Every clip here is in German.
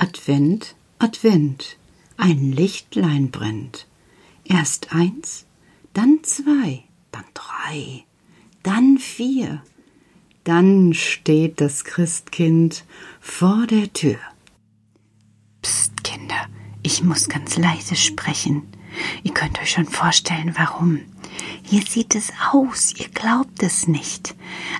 Advent, Advent, ein Lichtlein brennt. Erst eins, dann zwei, dann drei, dann vier. Dann steht das Christkind vor der Tür. Psst, Kinder, ich muss ganz leise sprechen. Ihr könnt euch schon vorstellen, warum. Hier sieht es aus, ihr glaubt es nicht.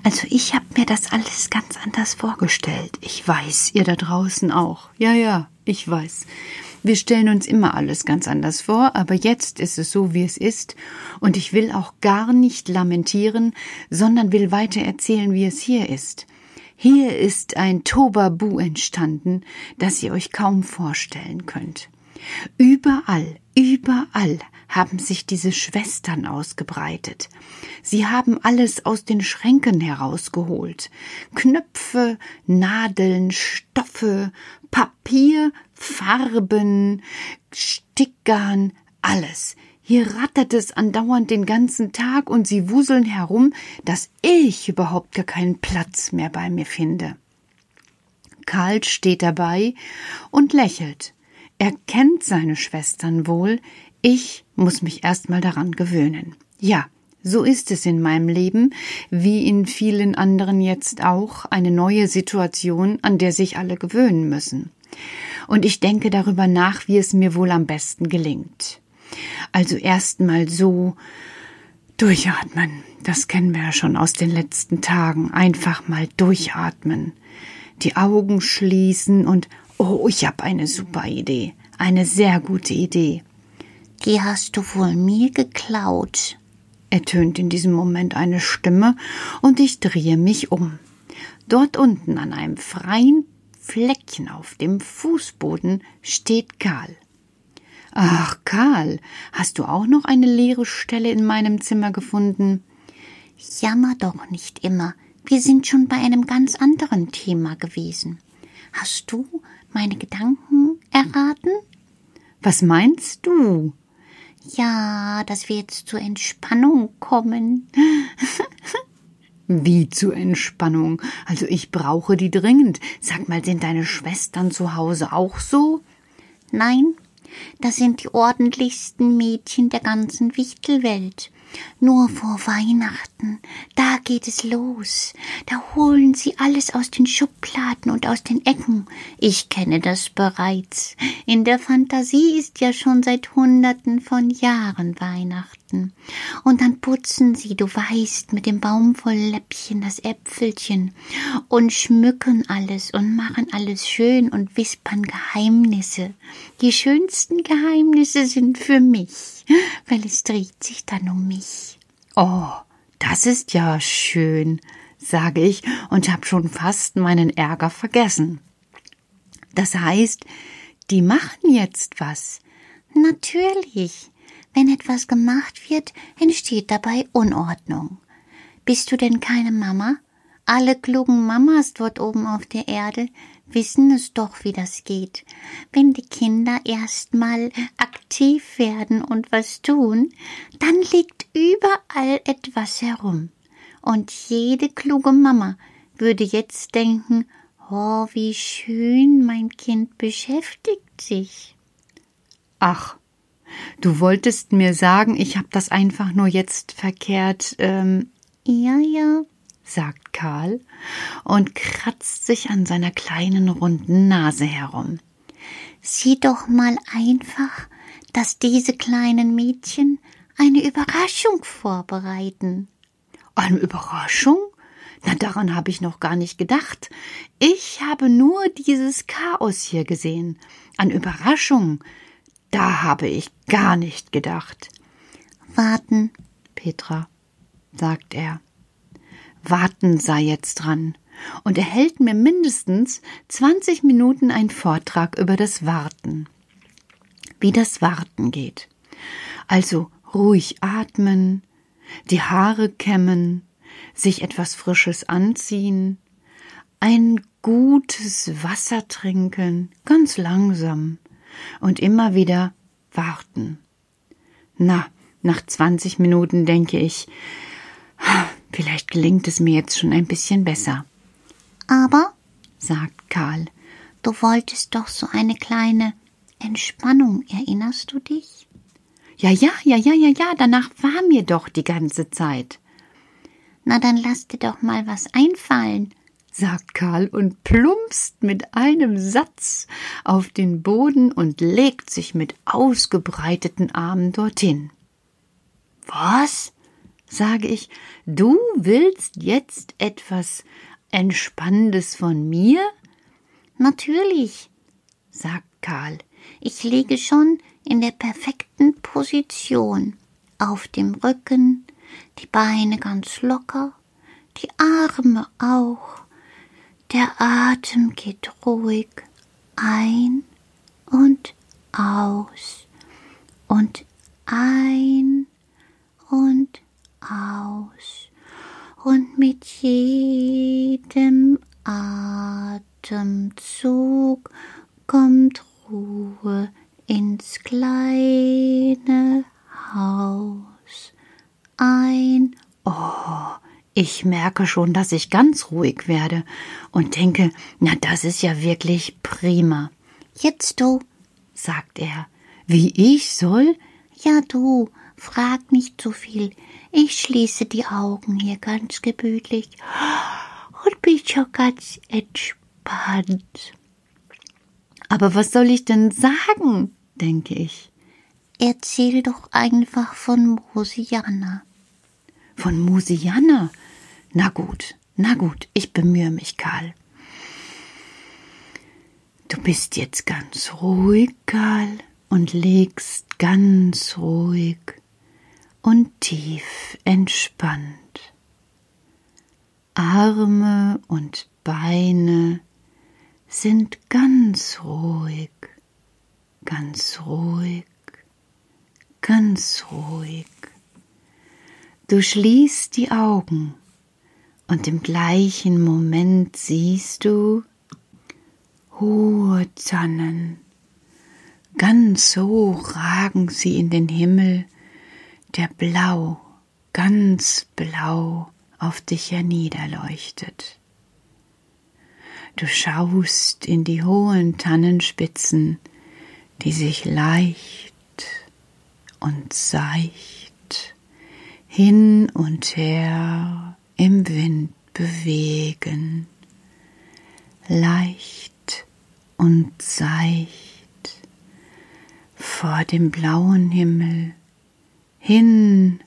Also ich habe mir das alles ganz anders vorgestellt. Ich weiß, ihr da draußen auch. Ja, ja, ich weiß. Wir stellen uns immer alles ganz anders vor, aber jetzt ist es so, wie es ist, und ich will auch gar nicht lamentieren, sondern will weiter erzählen, wie es hier ist. Hier ist ein Tobabu entstanden, das ihr euch kaum vorstellen könnt. Überall, überall haben sich diese Schwestern ausgebreitet. Sie haben alles aus den Schränken herausgeholt. Knöpfe, Nadeln, Stoffe, Papier, Farben, Stickern, alles. Hier rattert es andauernd den ganzen Tag und sie wuseln herum, dass ich überhaupt gar keinen Platz mehr bei mir finde. Karl steht dabei und lächelt. Er kennt seine Schwestern wohl, ich muss mich erst mal daran gewöhnen. Ja, so ist es in meinem Leben, wie in vielen anderen jetzt auch, eine neue Situation, an der sich alle gewöhnen müssen. Und ich denke darüber nach, wie es mir wohl am besten gelingt. Also erst mal so durchatmen. Das kennen wir ja schon aus den letzten Tagen. Einfach mal durchatmen. Die Augen schließen und oh, ich habe eine super Idee. Eine sehr gute Idee. Die hast du wohl mir geklaut, ertönt in diesem Moment eine Stimme, und ich drehe mich um. Dort unten an einem freien Fleckchen auf dem Fußboden steht Karl. Ach, Karl, hast du auch noch eine leere Stelle in meinem Zimmer gefunden? Jammer doch nicht immer. Wir sind schon bei einem ganz anderen Thema gewesen. Hast du meine Gedanken erraten? Was meinst du? Ja, dass wir jetzt zur Entspannung kommen. Wie zur Entspannung? Also ich brauche die dringend. Sag mal, sind deine Schwestern zu Hause auch so? Nein, das sind die ordentlichsten Mädchen der ganzen Wichtelwelt. Nur vor Weihnachten, da geht es los. Da holen sie alles aus den Schubladen und aus den Ecken. Ich kenne das bereits. In der Fantasie ist ja schon seit Hunderten von Jahren Weihnachten. Und dann putzen sie, du weißt, mit dem Baumwollläppchen das Äpfelchen und schmücken alles und machen alles schön und wispern Geheimnisse. Die schönsten Geheimnisse sind für mich, weil es dreht sich dann um mich. Oh, das ist ja schön, sage ich und hab schon fast meinen Ärger vergessen. Das heißt, die machen jetzt was. Natürlich. Wenn etwas gemacht wird, entsteht dabei Unordnung. Bist du denn keine Mama? Alle klugen Mamas dort oben auf der Erde wissen es doch, wie das geht. Wenn die Kinder erstmal aktiv werden und was tun, dann liegt überall etwas herum. Und jede kluge Mama würde jetzt denken, oh, wie schön mein Kind beschäftigt sich. Ach, du wolltest mir sagen, ich hab das einfach nur jetzt verkehrt, ähm, ja, ja, sagt Karl und kratzt sich an seiner kleinen runden Nase herum. Sieh doch mal einfach, dass diese kleinen Mädchen eine Überraschung vorbereiten. Eine Überraschung? Na, daran habe ich noch gar nicht gedacht. Ich habe nur dieses Chaos hier gesehen. An Überraschung. Da habe ich gar nicht gedacht. Warten, Petra, sagt er. Warten sei jetzt dran. Und er hält mir mindestens 20 Minuten einen Vortrag über das Warten. Wie das Warten geht. Also ruhig atmen, die Haare kämmen, sich etwas Frisches anziehen, ein gutes Wasser trinken, ganz langsam und immer wieder warten. Na, nach 20 Minuten denke ich, Vielleicht gelingt es mir jetzt schon ein bisschen besser. Aber, sagt Karl, Du wolltest doch so eine kleine Entspannung, erinnerst du dich? Ja, ja, ja, ja, ja, ja, danach war mir doch die ganze Zeit. Na, dann lass dir doch mal was einfallen, sagt Karl und plumpst mit einem Satz auf den Boden und legt sich mit ausgebreiteten Armen dorthin. Was? sage ich, du willst jetzt etwas Entspannendes von mir? Natürlich, sagt Karl. Ich liege schon in der perfekten Position, auf dem Rücken, die Beine ganz locker, die Arme auch. Der Atem geht ruhig ein und aus und ein und aus. Und mit jedem Atemzug kommt Ruhe ins kleine Haus ein. Oh, ich merke schon, dass ich ganz ruhig werde und denke, na, das ist ja wirklich prima. Jetzt du, sagt er. Wie ich soll? Ja, du, frag nicht zu viel. Ich schließe die Augen hier ganz gemütlich und bin schon ganz entspannt. Aber was soll ich denn sagen? denke ich. Erzähl doch einfach von Mosiana. Von Mosiana? Na gut, na gut, ich bemühe mich, Karl. Du bist jetzt ganz ruhig, Karl, und legst ganz ruhig und tief entspannt. Arme und Beine sind ganz ruhig, ganz ruhig, ganz ruhig. Du schließt die Augen und im gleichen Moment siehst du hohe Tannen. Ganz hoch ragen sie in den Himmel, der blau, ganz blau auf dich herniederleuchtet. Du schaust in die hohen Tannenspitzen, die sich leicht und seicht hin und her im Wind bewegen, leicht und seicht vor dem blauen Himmel hin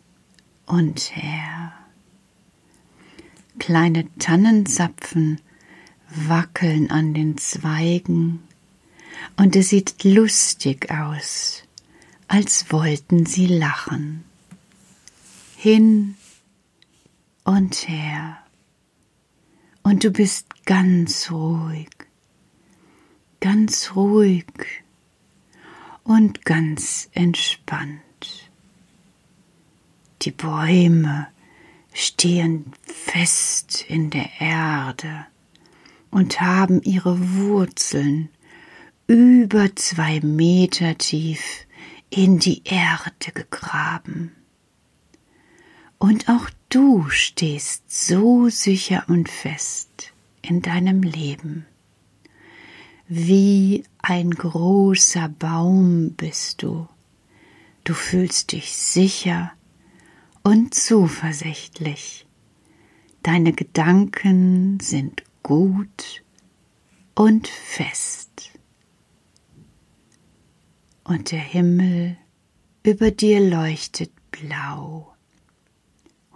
und her. Kleine Tannenzapfen wackeln an den Zweigen, und es sieht lustig aus, als wollten sie lachen. Hin und her, und du bist ganz ruhig, ganz ruhig und ganz entspannt. Die Bäume stehen fest in der Erde und haben ihre Wurzeln über zwei Meter tief in die Erde gegraben. Und auch du stehst so sicher und fest in deinem Leben. Wie ein großer Baum bist du. Du fühlst dich sicher und zuversichtlich. Deine Gedanken sind gut und fest. Und der Himmel über dir leuchtet blau,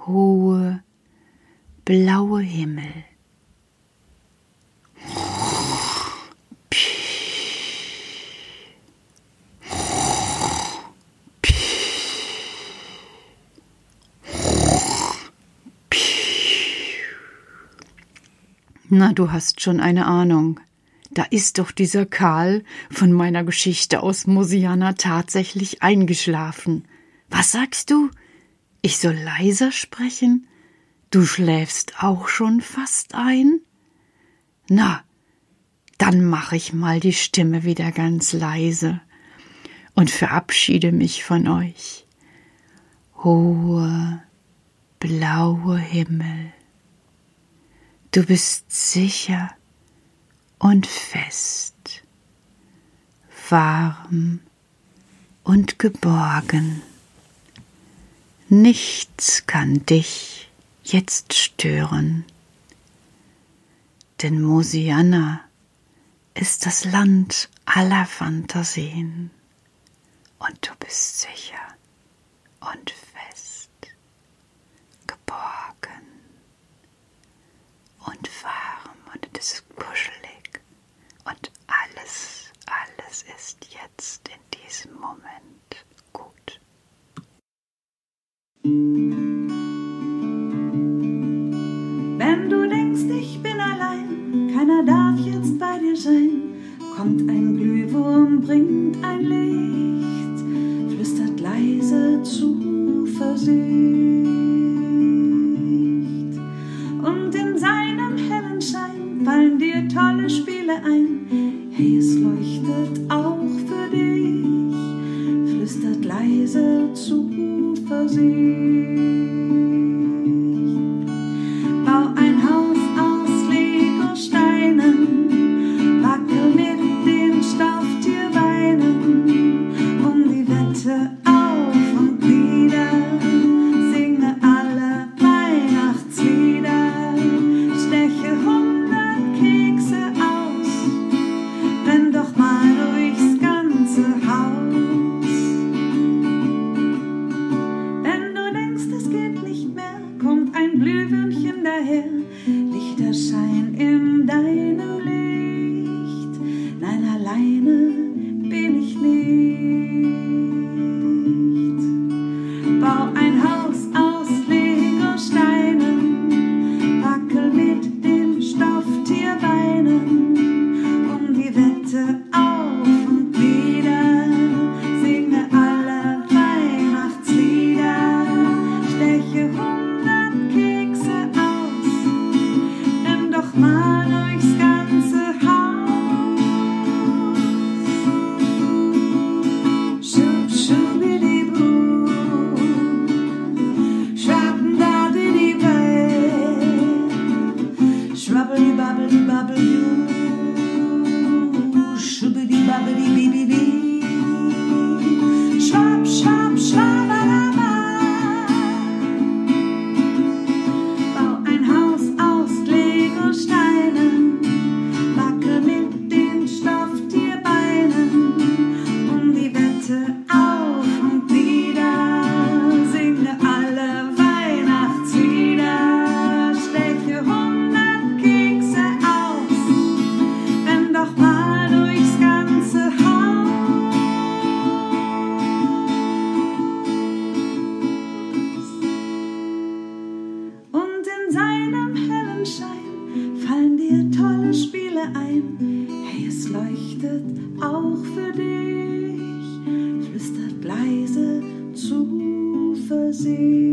hohe, blaue Himmel. Na, du hast schon eine Ahnung. Da ist doch dieser Karl von meiner Geschichte aus Mosiana tatsächlich eingeschlafen. Was sagst du? Ich soll leiser sprechen? Du schläfst auch schon fast ein? Na, dann mach ich mal die Stimme wieder ganz leise und verabschiede mich von euch. Hohe, blaue Himmel Du bist sicher und fest, warm und geborgen. Nichts kann dich jetzt stören, denn Mosianna ist das Land aller Fantasien. Und du bist sicher und fest, geborgen und warm. Und es ist kuschelig. Und alles, alles ist jetzt in diesem Moment gut. Wenn du denkst, ich bin allein, keiner darf jetzt bei dir sein, kommt ein Glühwurm, bringt ein Licht, flüstert leise Zuversicht. Und in seinem hellen Schein fallen dir tolle Spiele ein, hey, es leuchtet auch für dich, flüstert leise Zuversicht. êxtase. Ein. Hey, es leuchtet auch für dich, flüstert leise Zuversicht.